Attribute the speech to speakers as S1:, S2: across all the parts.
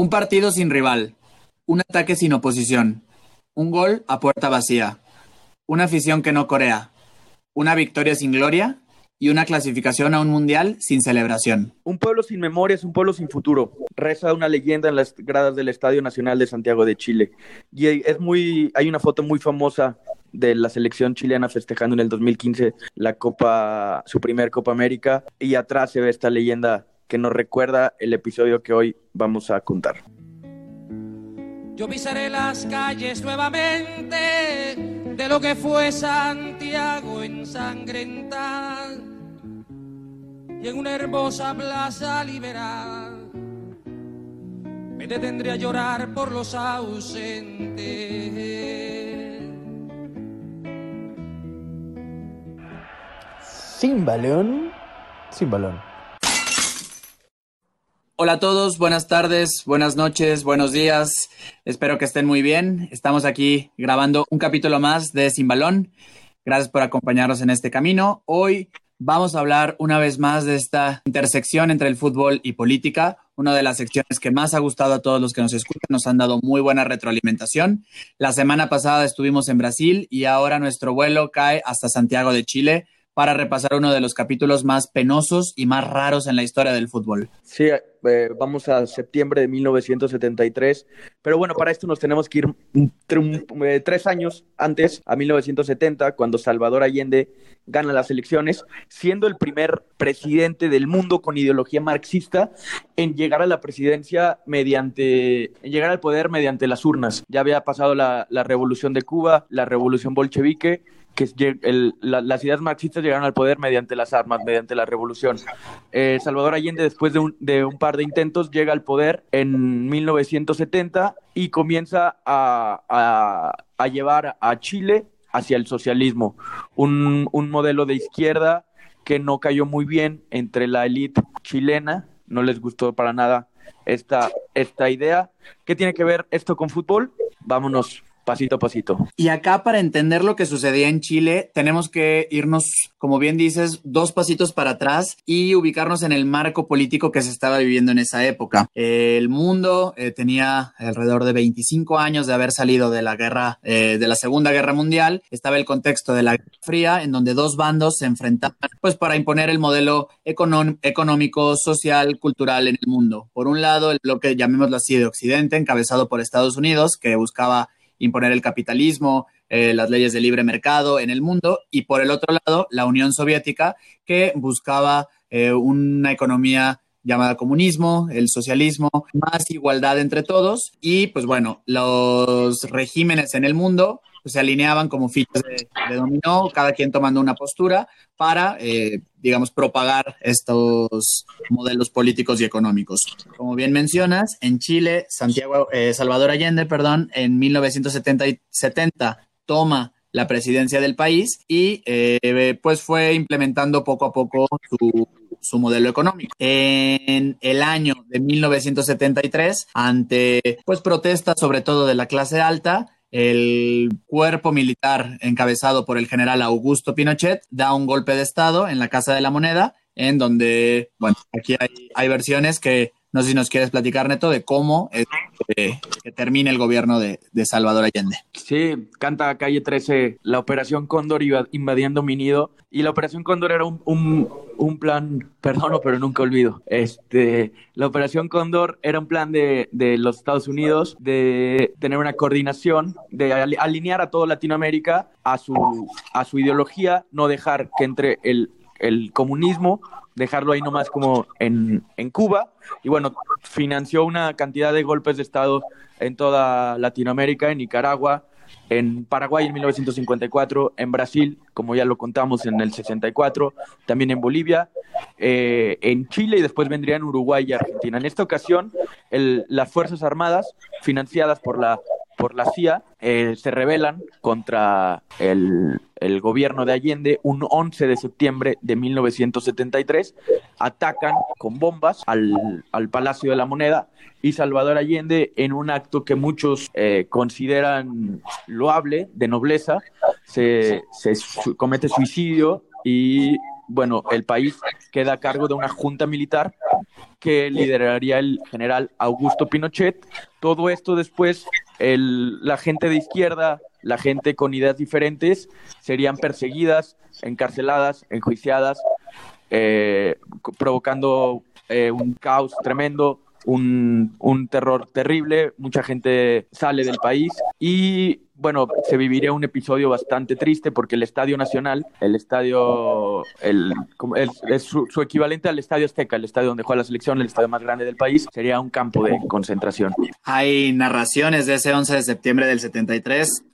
S1: Un partido sin rival, un ataque sin oposición, un gol a puerta vacía, una afición que no corea, una victoria sin gloria y una clasificación a un mundial sin celebración.
S2: Un pueblo sin memoria es un pueblo sin futuro. Reza una leyenda en las gradas del Estadio Nacional de Santiago de Chile. Y es muy, hay una foto muy famosa de la selección chilena festejando en el 2015 la Copa, su primer Copa América, y atrás se ve esta leyenda que nos recuerda el episodio que hoy vamos a contar.
S3: Yo pisaré las calles nuevamente de lo que fue Santiago ensangrentada y en una hermosa plaza liberal me detendré a llorar por los ausentes.
S4: Sin balón, sin balón.
S1: Hola a todos, buenas tardes, buenas noches, buenos días. Espero que estén muy bien. Estamos aquí grabando un capítulo más de Sin Balón. Gracias por acompañarnos en este camino. Hoy vamos a hablar una vez más de esta intersección entre el fútbol y política, una de las secciones que más ha gustado a todos los que nos escuchan. Nos han dado muy buena retroalimentación. La semana pasada estuvimos en Brasil y ahora nuestro vuelo cae hasta Santiago de Chile para repasar uno de los capítulos más penosos y más raros en la historia del fútbol.
S2: Sí, eh, vamos a septiembre de 1973, pero bueno, para esto nos tenemos que ir eh, tres años antes, a 1970, cuando Salvador Allende gana las elecciones, siendo el primer presidente del mundo con ideología marxista en llegar a la presidencia mediante, en llegar al poder mediante las urnas. Ya había pasado la, la revolución de Cuba, la revolución bolchevique, que las ideas marxistas llegaron al poder mediante las armas, mediante la revolución. Eh, Salvador Allende, después de un, de un, par de intentos, llega al poder en 1970 y comienza a, llevar a Chile hacia el socialismo, un, un modelo de izquierda que no cayó muy bien entre la élite chilena, no les gustó para nada esta, esta idea. ¿Qué tiene que ver esto con fútbol? Vámonos pasito a pasito.
S1: Y acá para entender lo que sucedía en Chile, tenemos que irnos, como bien dices, dos pasitos para atrás y ubicarnos en el marco político que se estaba viviendo en esa época. El mundo eh, tenía alrededor de 25 años de haber salido de la guerra, eh, de la Segunda Guerra Mundial. Estaba el contexto de la Guerra Fría, en donde dos bandos se enfrentaban, pues, para imponer el modelo económico, social, cultural en el mundo. Por un lado, el bloque, llamémoslo así, de Occidente, encabezado por Estados Unidos, que buscaba imponer el capitalismo, eh, las leyes de libre mercado en el mundo, y por el otro lado, la Unión Soviética, que buscaba eh, una economía llamada comunismo, el socialismo, más igualdad entre todos, y pues bueno, los regímenes en el mundo pues, se alineaban como fichas de, dominó, cada quien tomando una postura para, eh, digamos, propagar estos modelos políticos y económicos. Como bien mencionas, en Chile, Santiago, eh, Salvador Allende, perdón, en 1970 toma la presidencia del país y eh, pues fue implementando poco a poco su, su, modelo económico. En el año de 1973, ante pues protestas sobre todo de la clase alta, el cuerpo militar encabezado por el general Augusto Pinochet da un golpe de Estado en la Casa de la Moneda, en donde, bueno, aquí hay, versiones que no sé si nos quieres platicar, Neto, de cómo es que, termina el gobierno de, Salvador Allende.
S2: Sí, canta Calle 13, la Operación Cóndor invadiendo mi nido. Y la Operación Cóndor era un, plan, perdono, pero nunca olvido. Este, la Operación Cóndor era un plan de, de los Estados Unidos de tener una coordinación, de alinear a toda Latinoamérica a su, a su ideología, no dejar que entre el, el comunismo dejarlo ahí nomás como en, en Cuba. Y bueno, financió una cantidad de golpes de Estado en toda Latinoamérica, en Nicaragua, en Paraguay en 1954, en Brasil, como ya lo contamos, en el 64, también en Bolivia, eh, en Chile y después vendrían Uruguay y Argentina. En esta ocasión, el, las Fuerzas Armadas, financiadas por la por la CIA eh, se rebelan contra el, gobierno de Allende un 11 de septiembre de 1973, atacan con bombas al, al Palacio de la Moneda y Salvador Allende en un acto que muchos eh, consideran loable, de nobleza, se, se comete suicidio y bueno, el país queda a cargo de una junta militar que lideraría el general Augusto Pinochet. Todo esto después, la gente de izquierda, la gente con ideas diferentes, serían perseguidas, encarceladas, enjuiciadas, eh, provocando eh, un caos tremendo, un, terror terrible, mucha gente sale del país y bueno, se viviría un episodio bastante triste porque el Estadio Nacional, el estadio, el, es su, su, equivalente al Estadio Azteca, el estadio donde juega la selección, el estadio más grande del país, sería un campo de concentración.
S1: Hay narraciones de ese 11 de septiembre del 73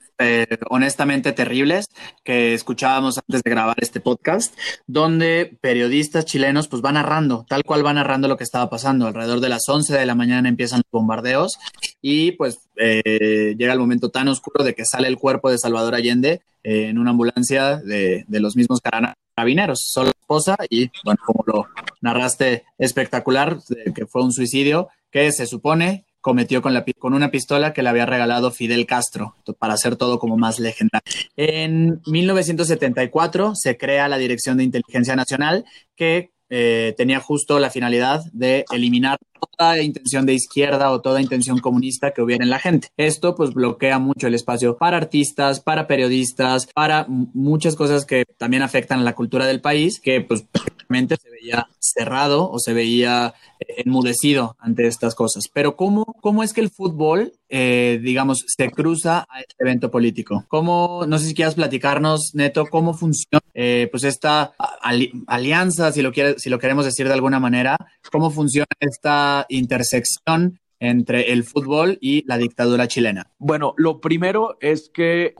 S1: honestamente terribles que escuchábamos antes de grabar este podcast, donde periodistas chilenos pues van narrando, tal cual van narrando lo que estaba pasando. Alrededor de las 11 de la mañana empiezan los bombardeos y pues eh, llega el momento tan oscuro de que sale el cuerpo de Salvador Allende eh, en una ambulancia de, de los mismos carabineros, solo esposa y bueno, como lo narraste espectacular, que fue un suicidio que se supone cometió con, una pistola que le había regalado Fidel Castro para hacer todo como más legendario. En 1974 se crea la Dirección de Inteligencia Nacional que eh, tenía justo la finalidad de eliminar toda intención de izquierda o toda intención comunista que hubiera en la gente. Esto pues bloquea mucho el espacio para artistas, para periodistas, para muchas cosas que también afectan a la cultura del país, que pues se veía cerrado o se veía eh, enmudecido ante estas cosas. Pero ¿cómo, cómo es que el fútbol, eh, digamos, se cruza a este evento político? ¿Cómo, no sé si quieras platicarnos, Neto, cómo funciona eh, pues esta ali alianza, si lo, quiere, si lo queremos decir de alguna manera, cómo funciona esta intersección entre el fútbol y la dictadura chilena?
S2: Bueno, lo primero es que,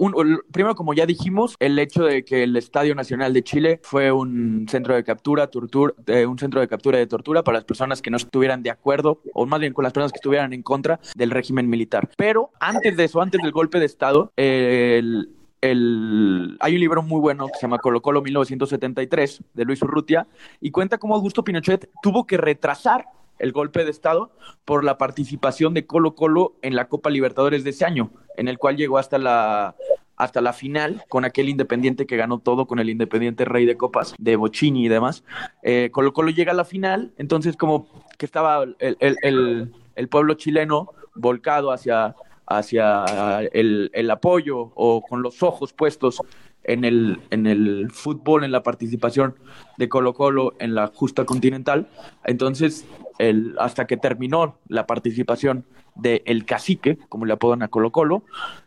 S2: primero como ya dijimos, el hecho de que el Estadio Nacional de Chile fue un centro de captura, tortura, eh, un centro de captura y de tortura para las personas que no estuvieran de acuerdo, o más bien con las personas que estuvieran en contra del régimen militar. Pero antes de eso, antes del golpe de Estado, el, hay un libro muy bueno que se llama Colo Colo 1973 de Luis Urrutia y cuenta cómo Augusto Pinochet tuvo que retrasar el golpe de Estado por la participación de Colo Colo en la Copa Libertadores de ese año, en el cual llegó hasta la, hasta la final con aquel Independiente que ganó todo, con el Independiente Rey de Copas, de Bocini y demás. Eh, Colo Colo llega a la final, entonces como que estaba el, el, el, el pueblo chileno volcado hacia, hacia el, el, apoyo o con los ojos puestos en el, en el fútbol, en la participación de Colo Colo en la justa continental. Entonces, el, hasta que terminó la participación de El Cacique, como le apodan a Colo Colo,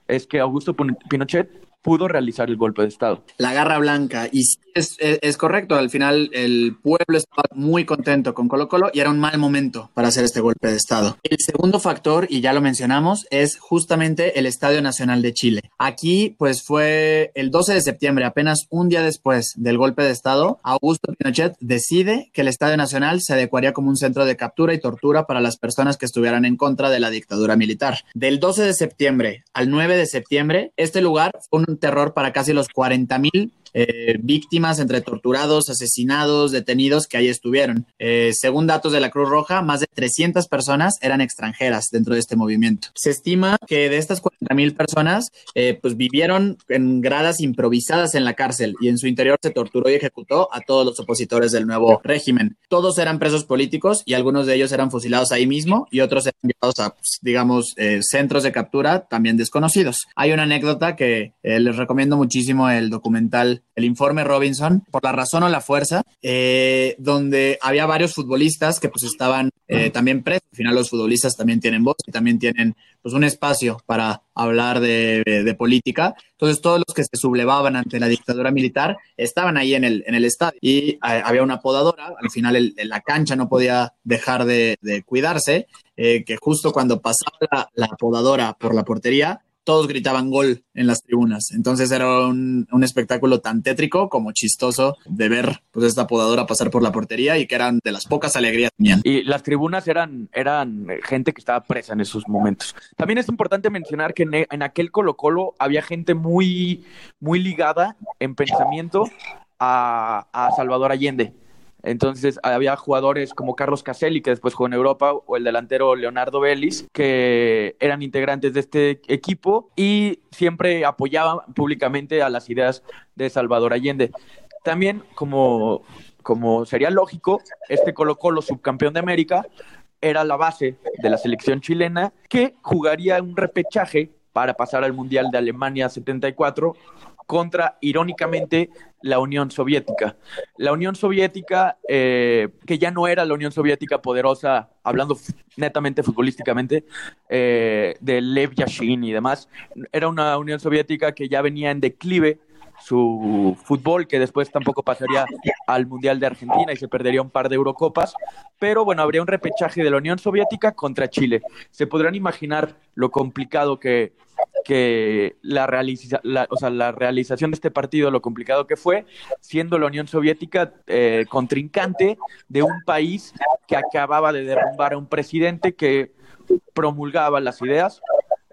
S2: es que Augusto Pinochet pudo realizar el golpe de Estado.
S1: La garra blanca. Y es, es, es, correcto, al final el pueblo estaba muy contento con Colo Colo y era un mal momento para hacer este golpe de Estado. El segundo factor, y ya lo mencionamos, es justamente el Estadio Nacional de Chile. Aquí, pues fue el 12 de septiembre, apenas un día después del golpe de Estado, Augusto Pinochet decide que el Estadio Nacional se adecuaría como un centro de captura y tortura para las personas que estuvieran en contra de la dictadura militar. Del 12 de septiembre al 9 de septiembre, este lugar fue un terror para casi los 40 mil eh, víctimas entre torturados, asesinados, detenidos que ahí estuvieron. Eh, según datos de la Cruz Roja, más de 300 personas eran extranjeras dentro de este movimiento. Se estima que de estas 40 mil personas, eh, pues vivieron en gradas improvisadas en la cárcel y en su interior se torturó y ejecutó a todos los opositores del nuevo régimen. Todos eran presos políticos y algunos de ellos eran fusilados ahí mismo y otros eran llevados a, pues, digamos, centros de captura también desconocidos. Hay una anécdota que les recomiendo muchísimo el documental el informe Robinson, por la razón o la fuerza, eh, donde había varios futbolistas que pues estaban eh, también presos. Al final los futbolistas también tienen voz y también tienen pues un espacio para hablar de, de, política. Entonces todos los que se sublevaban ante la dictadura militar estaban ahí en el, en el estadio y eh, había una podadora, al final el, la cancha no podía dejar de, de cuidarse, que justo cuando pasaba la, la podadora por la portería, todos gritaban gol en las tribunas. Entonces era un, un, espectáculo tan tétrico como chistoso de ver pues esta podadora pasar por la portería y que eran de las pocas alegrías que tenían.
S2: Y las tribunas eran, eran gente que estaba presa en esos momentos. También es importante mencionar que en, en aquel Colo Colo había gente muy, muy ligada en pensamiento a, a Salvador Allende. Entonces había jugadores como Carlos Caselli, que después jugó en Europa, o el delantero Leonardo Vélez, que eran integrantes de este equipo y siempre apoyaban públicamente a las ideas de Salvador Allende. También, como como sería lógico, este Colo Colo subcampeón de América era la base de la selección chilena que jugaría un repechaje para pasar al Mundial de Alemania 74 contra, irónicamente, la Unión Soviética. La Unión Soviética, eh, que ya no era la Unión Soviética poderosa, hablando netamente futbolísticamente, eh, de Lev Yashin y demás, era una Unión Soviética que ya venía en declive su fútbol, que después tampoco pasaría al Mundial de Argentina y se perdería un par de Eurocopas. Pero bueno, habría un repechaje de la Unión Soviética contra Chile. Se podrán imaginar lo complicado que, que la, realiza, o sea, la realización de este partido, lo complicado que fue, siendo la Unión Soviética eh, contrincante de un país que acababa de derrumbar a un presidente que promulgaba las ideas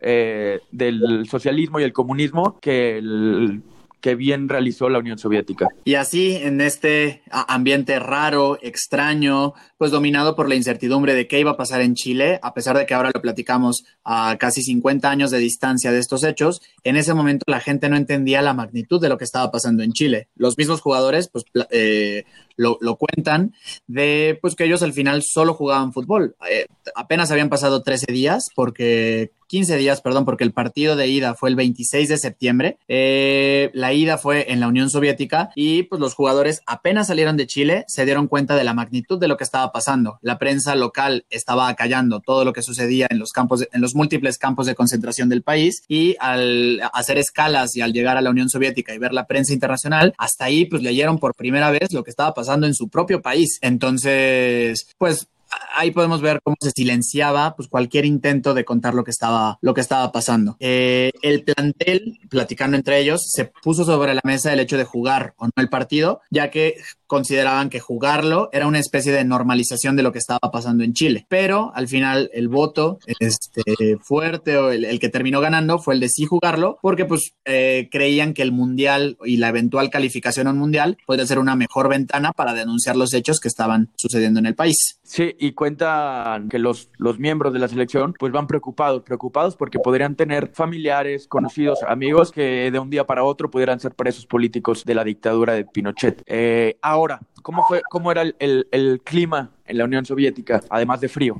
S2: eh, del socialismo y el comunismo que el que bien realizó la Unión Soviética.
S1: Y así, en este ambiente raro, extraño, pues dominado por la incertidumbre de qué iba a pasar en Chile, a pesar de que ahora lo platicamos a casi 50 años de distancia de estos hechos, en ese momento la gente no entendía la magnitud de lo que estaba pasando en Chile. Los mismos jugadores, pues, eh, lo, cuentan, de pues que ellos al final solo jugaban fútbol. Eh, apenas habían pasado 13 días, porque 15 días, perdón, porque el partido de ida fue el 26 de septiembre. Eh, la ida fue en la Unión Soviética y pues los jugadores apenas salieron de Chile se dieron cuenta de la magnitud de lo que estaba pasando. La prensa local estaba acallando todo lo que sucedía en los campos, en los múltiples campos de concentración del país y al hacer escalas y al llegar a la Unión Soviética y ver la prensa internacional, hasta ahí pues leyeron por primera vez lo que estaba pasando en su propio país. Entonces, pues ahí podemos ver cómo se silenciaba pues cualquier intento de contar lo que estaba lo que estaba pasando. Eh, el plantel platicando entre ellos se puso sobre la mesa el hecho de jugar o no el partido ya que consideraban que jugarlo era una especie de normalización de lo que estaba pasando en Chile pero al final el voto este, fuerte o el, que terminó ganando fue el de sí jugarlo porque pues eh, creían que el mundial y la eventual calificación a un mundial podría ser una mejor ventana para denunciar los hechos que estaban sucediendo en el país
S2: sí y cuentan que los, los miembros de la selección pues van preocupados, preocupados porque podrían tener familiares, conocidos, amigos que de un día para otro pudieran ser presos políticos de la dictadura de Pinochet. Eh, ahora, ¿cómo, fue, ¿cómo era el, el, clima en la Unión Soviética, además de frío?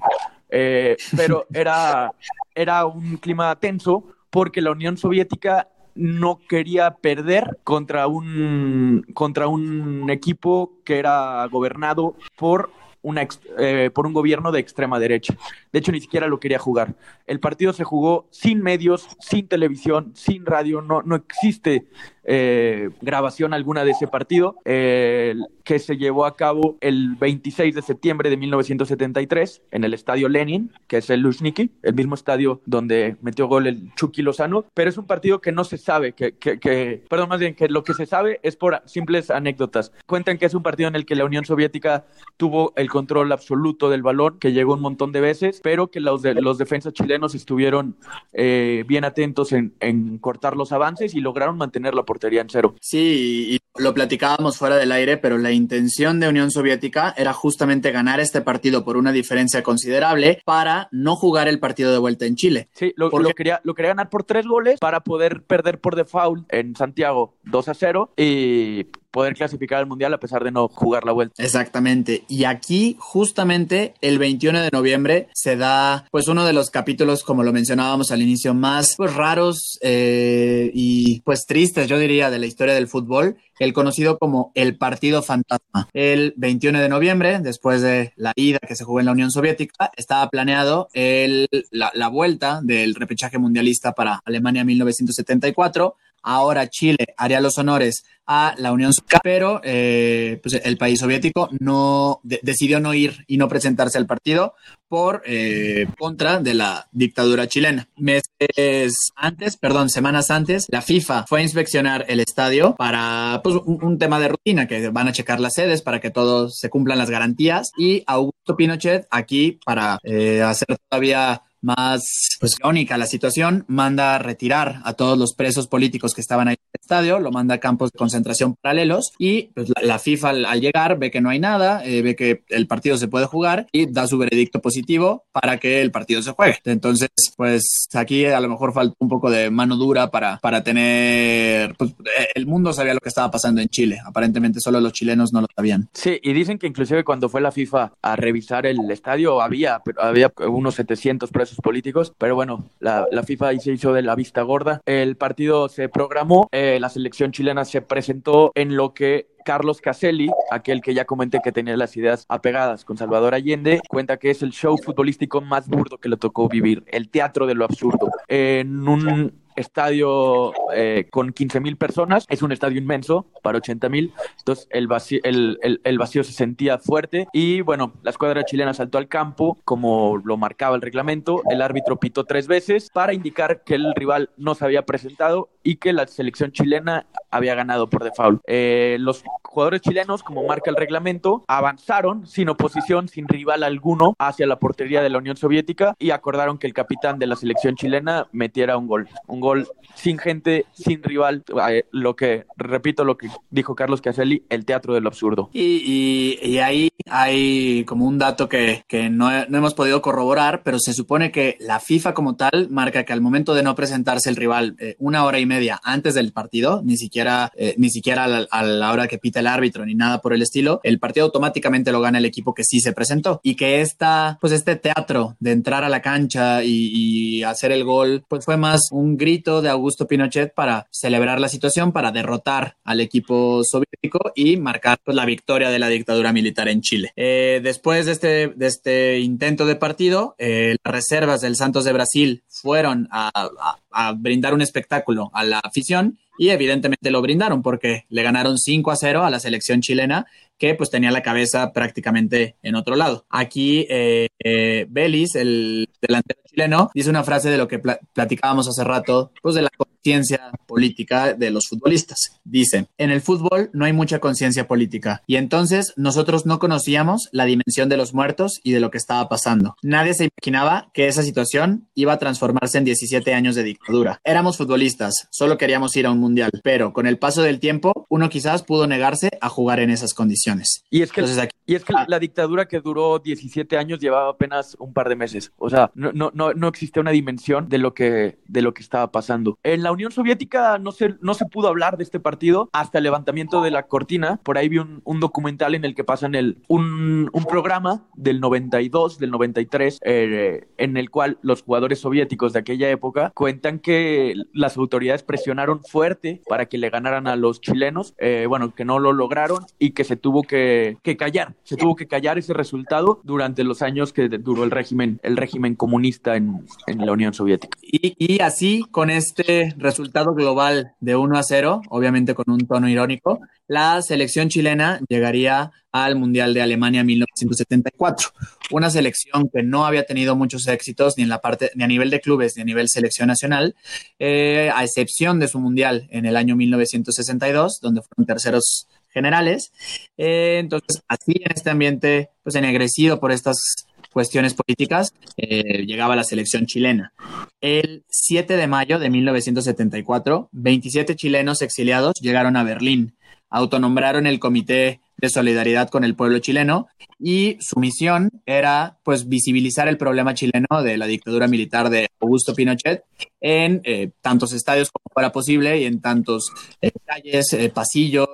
S2: Eh, pero era, era un clima tenso porque la Unión Soviética no quería perder contra un, contra un equipo que era gobernado por una eh, por un gobierno de extrema derecha. De hecho, ni siquiera lo quería jugar. El partido se jugó sin medios, sin televisión, sin radio, no, no existe eh, grabación alguna de ese partido, que se llevó a cabo el 26 de septiembre de 1973 en el estadio Lenin, que es el Luzhniki, el mismo estadio donde metió gol el Chucky Lozano, pero es un partido que no se sabe, que, perdón, más bien que lo que se sabe es por simples anécdotas. Cuentan que es un partido en el que la Unión Soviética tuvo el control absoluto del balón, que llegó un montón de veces, pero que los defensas chilenos estuvieron eh, bien atentos en, en cortar los avances y lograron mantener la cero.
S1: Sí, y lo platicábamos fuera del aire, pero la intención de Unión Soviética era justamente ganar este partido por una diferencia considerable para no jugar el partido de vuelta en Chile.
S2: Sí, lo, quería, lo quería ganar por tres goles para poder perder por default en Santiago 2 a 0 y poder clasificar al Mundial a pesar de no jugar la vuelta.
S1: Exactamente. Y aquí, justamente, el 21 de noviembre se da, pues, uno de los capítulos, como lo mencionábamos al inicio, más pues, raros eh, y pues tristes, yo diría, de la historia del fútbol, el conocido como el partido fantasma. El 21 de noviembre, después de la ida que se jugó en la Unión Soviética, estaba planeado el, la, la vuelta del repechaje mundialista para Alemania 1974 Ahora Chile haría los honores a la Unión Soviética, pero eh, pues el país soviético no decidió no ir y no presentarse al partido por eh, contra de la dictadura chilena. Meses antes, perdón, semanas antes, la FIFA fue a inspeccionar el estadio para pues, un, tema de rutina, que van a checar las sedes para que todos se cumplan las garantías y Augusto Pinochet aquí para eh, hacer todavía más pues la situación, manda a retirar a todos los presos políticos que estaban ahí estadio, lo manda a campos de concentración paralelos y pues, la, FIFA al, llegar ve que no hay nada, eh, ve que el partido se puede jugar y da su veredicto positivo para que el partido se juegue. Entonces, pues aquí a lo mejor falta un poco de mano dura para, para tener, pues el mundo sabía lo que estaba pasando en Chile, aparentemente solo los chilenos no lo sabían.
S2: Sí, y dicen que inclusive cuando fue la FIFA a revisar el estadio había, había unos 700 presos políticos, pero bueno, la, la FIFA ahí se hizo de la vista gorda. El partido se programó, eh, la selección chilena se presentó en lo que Carlos Caselli, aquel que ya comenté que tenía las ideas apegadas con Salvador Allende, cuenta que es el show futbolístico más burdo que le tocó vivir, el teatro de lo absurdo. En un estadio eh, con 15 mil personas, es un estadio inmenso para 80 mil, entonces el vacío, el, el, vacío se sentía fuerte y bueno, la escuadra chilena saltó al campo como lo marcaba el reglamento, el árbitro pitó tres veces para indicar que el rival no se había presentado y que la selección chilena había ganado por default. Eh, los jugadores chilenos, como marca el reglamento, avanzaron sin oposición, sin rival alguno, hacia la portería de la Unión Soviética y acordaron que el capitán de la selección chilena metiera un gol. Un gol sin gente, sin rival, eh, lo que, repito lo que dijo Carlos Caselli, el teatro del absurdo.
S1: Y, y, ahí hay como un dato que, que no, no, hemos podido corroborar, pero se supone que la FIFA como tal marca que al momento de no presentarse el rival eh, una hora y media antes del partido, ni siquiera, eh, ni siquiera a la, hora que pita el árbitro ni nada por el estilo, el partido automáticamente lo gana el equipo que sí se presentó y que esta, pues este teatro de entrar a la cancha y, y hacer el gol, pues fue más un grito de Augusto Pinochet para celebrar la situación, para derrotar al equipo soviético y marcar pues, la victoria de la dictadura militar en Chile. Eh, después de este, de este intento de partido, eh, las reservas del Santos de Brasil fueron a, a brindar un espectáculo a la afición y evidentemente lo brindaron porque le ganaron 5 a 0 a la selección chilena que pues tenía la cabeza prácticamente en otro lado. Aquí eh, eh Belis, el delantero chileno, dice una frase de lo que platicábamos hace rato, pues de la conciencia política de los futbolistas. Dice, en el fútbol no hay mucha conciencia política y entonces nosotros no conocíamos la dimensión de los muertos y de lo que estaba pasando. Nadie se imaginaba que esa situación iba a transformarse en 17 años de dictadura. Éramos futbolistas, solo queríamos ir a un mundial, pero con el paso del tiempo uno quizás pudo negarse a jugar en esas condiciones.
S2: Y es que, y es que ah. la dictadura que duró 17 años llevaba apenas un par de meses. O sea, no, no, no, no existe una dimensión de lo que, de lo que estaba pasando. En la Unión Soviética no se, no se pudo hablar de este partido hasta el levantamiento de la cortina. Por ahí vi un, documental en el que pasan el, un, un programa del 92, del 93, eh, en el cual los jugadores soviéticos de aquella época cuentan que las autoridades presionaron fuerte para que le ganaran a los chilenos, eh, bueno, que no lo lograron y que se tuvo que, que, callar, se tuvo que callar ese resultado durante los años que duró el régimen, el régimen comunista en, en la Unión Soviética.
S1: Y, y, así, con este resultado global de 1 a 0, obviamente con un tono irónico, la selección chilena llegaría al Mundial de Alemania 1974. Una selección que no había tenido muchos éxitos ni en la parte, ni a nivel de clubes, ni a nivel selección nacional, eh, a excepción de su Mundial en el año 1962, donde fueron terceros generales. Eh, entonces, así en este ambiente, pues ennegrecido por estas cuestiones políticas, eh, llegaba la selección chilena. El 7 de mayo de 1974, 27 chilenos exiliados llegaron a Berlín autonombraron el Comité de Solidaridad con el Pueblo Chileno y su misión era pues visibilizar el problema chileno de la dictadura militar de Augusto Pinochet en eh, tantos estadios como fuera posible y en tantos eh, calles, eh, pasillos,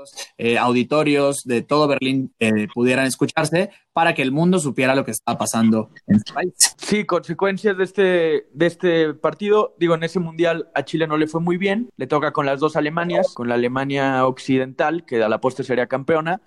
S1: auditorios de todo Berlín pudieran escucharse para que el mundo supiera lo que estaba pasando en su país.
S2: Sí, consecuencias de este, de este partido, digo, en ese mundial a Chile no le fue muy bien, le toca con las dos Alemanias, con la Alemania occidental, que a la postre sería campeona,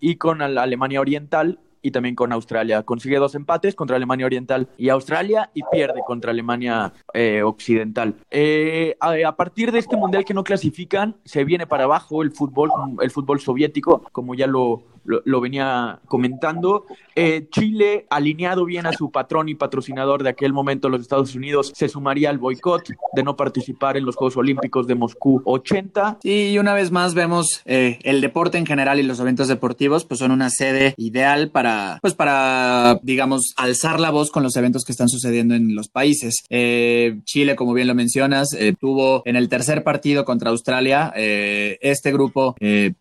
S2: y con la Alemania oriental, y también con Australia. Consigue dos empates contra Alemania Oriental y Australia y pierde contra Alemania eh, Occidental. Eh, a, partir de este mundial que no clasifican, se viene para abajo el fútbol, el fútbol soviético, como ya lo, lo, venía comentando. Eh, Chile, alineado bien a su patrón y patrocinador de aquel momento, los Estados Unidos, se sumaría al boicot de no participar en los Juegos Olímpicos de Moscú 80.
S1: y una vez más vemos eh, el deporte en general y los eventos deportivos, pues son una sede ideal para, pues para, digamos, alzar la voz con los eventos que están sucediendo en los países. Eh, Chile, como bien lo mencionas, tuvo en el tercer partido contra Australia, este grupo,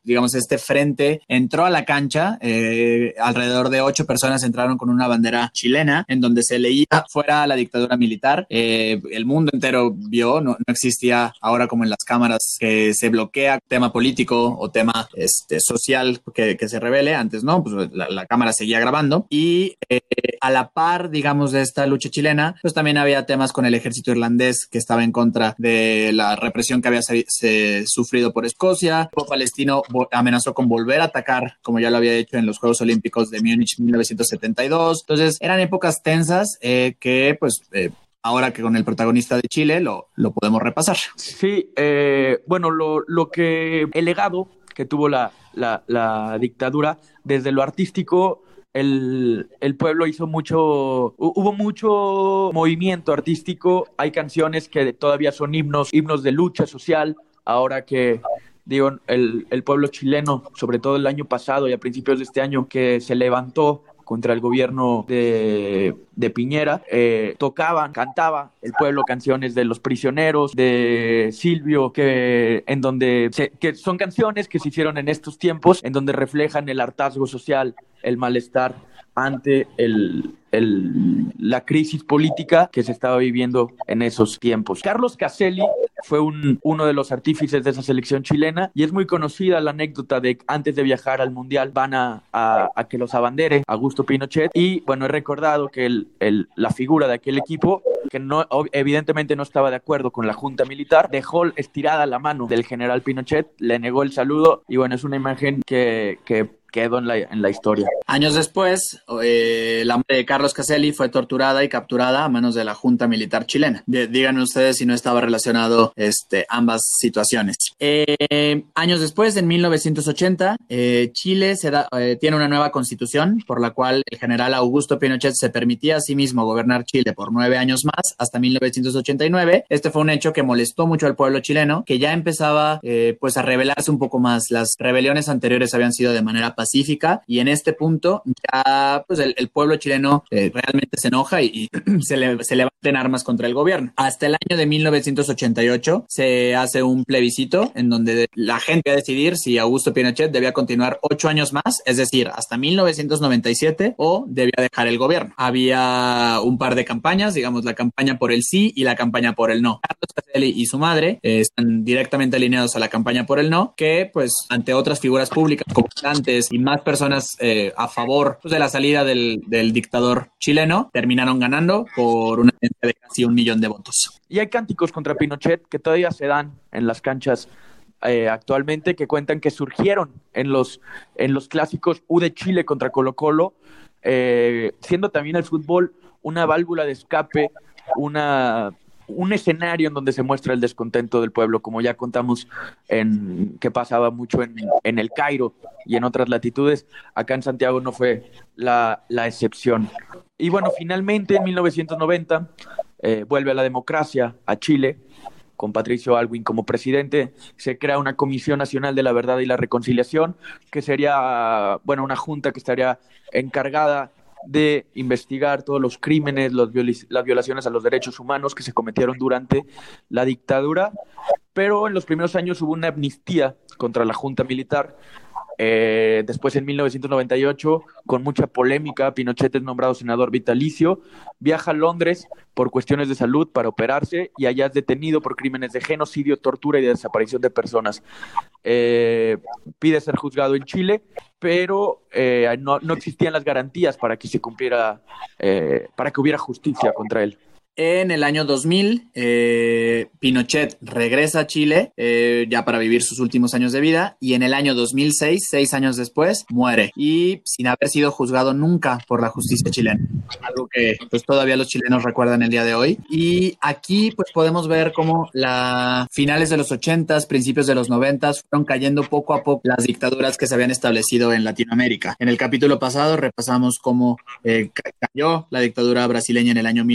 S1: digamos, este frente entró a la cancha, eh, alrededor de ocho personas entraron con una bandera chilena en donde se leía fuera la dictadura militar. Eh, el mundo entero vio, no, existía ahora como en las cámaras que se bloquea tema político o tema este, social que, se revele. Antes no, pues la, cámara seguía grabando. Y eh, a la par, digamos, de esta lucha chilena, pues también había temas con el ejército irlandés que estaba en contra de la represión que había sufrido por Escocia. El palestino amenazó con volver a atacar, como ya lo había hecho en los Juegos Olímpicos de Múnich 1972. Entonces, eran épocas tensas eh, que, pues, eh, ahora que con el protagonista de Chile lo, lo podemos repasar.
S2: Sí, eh, bueno, lo, lo, que el legado que tuvo la, la, la dictadura desde lo artístico el, el, pueblo hizo mucho, hubo mucho movimiento artístico, hay canciones que todavía son himnos, himnos de lucha social, ahora que digo, el, el pueblo chileno, sobre todo el año pasado y a principios de este año, que se levantó contra el gobierno de, de Piñera, eh, tocaban, cantaba el pueblo canciones de los prisioneros, de Silvio, que en donde que son canciones que se hicieron en estos tiempos, en donde reflejan el hartazgo social, el malestar ante el, la crisis política que se estaba viviendo en esos tiempos. Carlos Caselli fue un, uno de los artífices de esa selección chilena y es muy conocida la anécdota de que antes de viajar al Mundial van a, a, que los abandere Augusto Pinochet y bueno, he recordado que el, el, la figura de aquel equipo que no, evidentemente no estaba de acuerdo con la junta militar, dejó estirada la mano del general Pinochet, le negó el saludo y bueno, es una imagen que, que quedó en la, historia.
S1: Años después, eh, la madre de Carlos Caselli fue torturada y capturada a manos de la Junta Militar chilena. díganme ustedes si no estaba relacionado este, ambas situaciones. Eh, años después, en 1980, eh, Chile tiene una nueva constitución por la cual el general Augusto Pinochet se permitía a sí mismo gobernar Chile por nueve años más hasta 1989. Este fue un hecho que molestó mucho al pueblo chileno, que ya empezaba pues a rebelarse un poco más. Las rebeliones anteriores habían sido de manera pacífica y en este punto ya pues el, pueblo chileno eh, realmente se enoja y, se, le, se armas contra el gobierno. Hasta el año de 1988 se hace un plebiscito en donde la gente va a decidir si Augusto Pinochet debía continuar ocho años más, es decir, hasta 1997 o debía dejar el gobierno. Había un par de campañas, digamos la campaña por el sí y la campaña por el no. Carlos Caselli y su madre eh, están directamente alineados a la campaña por el no, que pues ante otras figuras públicas como antes y más personas eh, a favor pues, de la salida del, dictador chileno terminaron ganando por una de casi un millón de votos.
S2: Y hay cánticos contra Pinochet que todavía se dan en las canchas eh, actualmente que cuentan que surgieron en los, en los clásicos U de Chile contra Colo Colo, eh, siendo también el fútbol una válvula de escape, una un escenario en donde se muestra el descontento del pueblo, como ya contamos en que pasaba mucho en, en el Cairo y en otras latitudes, acá en Santiago no fue la, excepción. Y bueno, finalmente en 1990 eh, vuelve a la democracia a Chile, con Patricio Alwin como presidente, se crea una Comisión Nacional de la Verdad y la Reconciliación, que sería, bueno, una junta que estaría encargada de investigar todos los crímenes, las violaciones a los derechos humanos que se cometieron durante la dictadura, pero en los primeros años hubo una amnistía contra la Junta Militar. Eh, después, en 1998, con mucha polémica, Pinochet es nombrado senador vitalicio, viaja a Londres por cuestiones de salud para operarse y allá es detenido por crímenes de genocidio, tortura y de desaparición de personas. Eh, pide ser juzgado en Chile pero eh, no, existían las garantías para que se cumpliera, eh, para que hubiera justicia contra él.
S1: En el año 2000, eh, Pinochet regresa a Chile eh, ya para vivir sus últimos años de vida y en el año 2006, seis años después, muere y sin haber sido juzgado nunca por la justicia chilena. Algo que pues todavía los chilenos recuerdan el día de hoy. Y aquí pues podemos ver cómo la finales de los 80s, principios de los 90 fueron cayendo poco a poco las dictaduras que se habían establecido en Latinoamérica. En el capítulo pasado repasamos cómo eh, cayó la dictadura brasileña en el año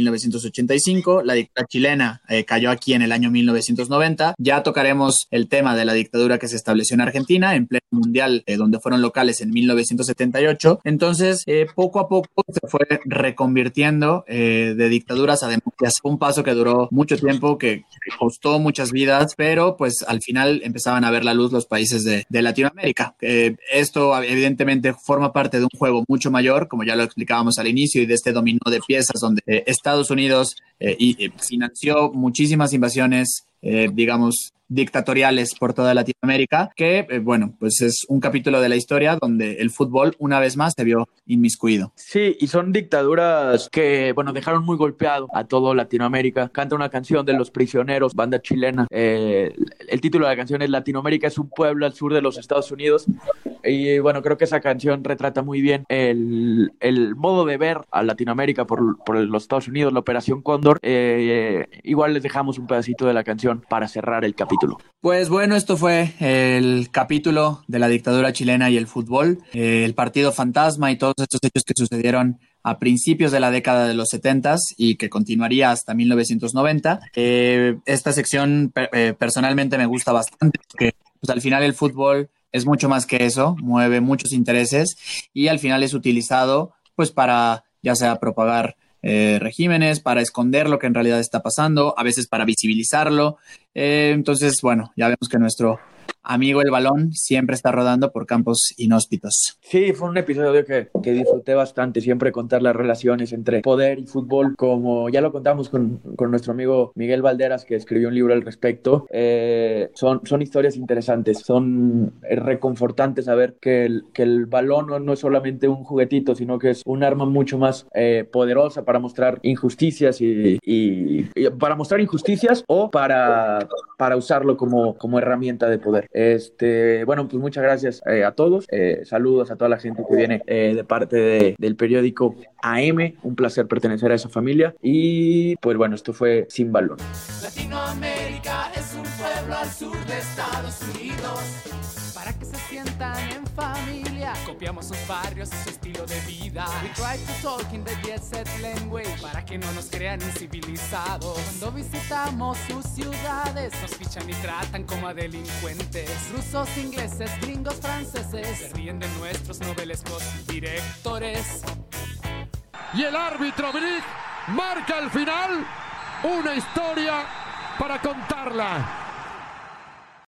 S1: 1985, la dictadura chilena eh, cayó aquí en el año 1990. Ya tocaremos el tema de la dictadura que se estableció en Argentina en pleno mundial, eh, donde fueron locales en 1978. Entonces, poco a poco se fue reconvirtiendo de dictaduras a democracias. Un paso que duró mucho tiempo, que, costó muchas vidas, pero pues al final empezaban a ver la luz los países de, de Latinoamérica. esto evidentemente forma parte de un juego mucho mayor, como ya lo explicábamos al inicio, y de este dominó de piezas donde eh, Estados Unidos eh, y, financió muchísimas invasiones, eh, digamos, dictatoriales por toda Latinoamérica, que, eh, bueno, pues es un capítulo de la historia donde el fútbol una vez más se vio inmiscuido.
S2: Sí, y son dictaduras que, bueno, dejaron muy golpeado a todo Latinoamérica. Canta una canción de Los Prisioneros, banda chilena. Eh, el título de la canción es Latinoamérica es un pueblo al sur de los Estados Unidos. Y bueno, creo que esa canción retrata muy bien el, el modo de ver a Latinoamérica por, por los Estados Unidos, la Operación Cóndor. Eh, igual les dejamos un pedacito de la canción para cerrar el capítulo.
S1: Pues bueno, esto fue el capítulo de la dictadura chilena y el fútbol, eh, el partido fantasma y todos estos hechos que sucedieron a principios de la década de los 70 y que continuaría hasta 1990. Eh, esta sección eh, personalmente me gusta bastante porque pues, al final el fútbol es mucho más que eso, mueve muchos intereses y al final es utilizado pues para ya sea propagar eh, regímenes, para esconder lo que en realidad está pasando, a veces para visibilizarlo. Eh, entonces, bueno, ya vemos que nuestro amigo el balón siempre está rodando por campos inhóspitos.
S2: Sí, fue un episodio que, que, disfruté bastante, siempre contar las relaciones entre poder y fútbol, como ya lo contamos con, con nuestro amigo Miguel Valderas, que escribió un libro al respecto. Eh, son, son historias interesantes, son reconfortantes saber que el, que el balón no, no, es solamente un juguetito, sino que es un arma mucho más eh, poderosa para mostrar injusticias y, y, y, para mostrar injusticias o para, para usarlo como, como herramienta de poder. Este, bueno, pues muchas gracias eh, a todos. Eh, saludos a toda la gente que viene eh, de parte de, del periódico AM. Un placer pertenecer a esa familia. Y pues bueno, esto fue Sin Balón.
S5: Latinoamérica es un pueblo al sur de Estados Unidos. Sus barrios y su estilo de vida. We try to talk in the jet set language para que no nos crean incivilizados. Cuando visitamos sus ciudades, nos fichan y tratan como a delincuentes. Rusos, ingleses, gringos, franceses, se ríen de nuestros novelescos directores.
S6: Y el árbitro Brick marca al final una historia para contarla.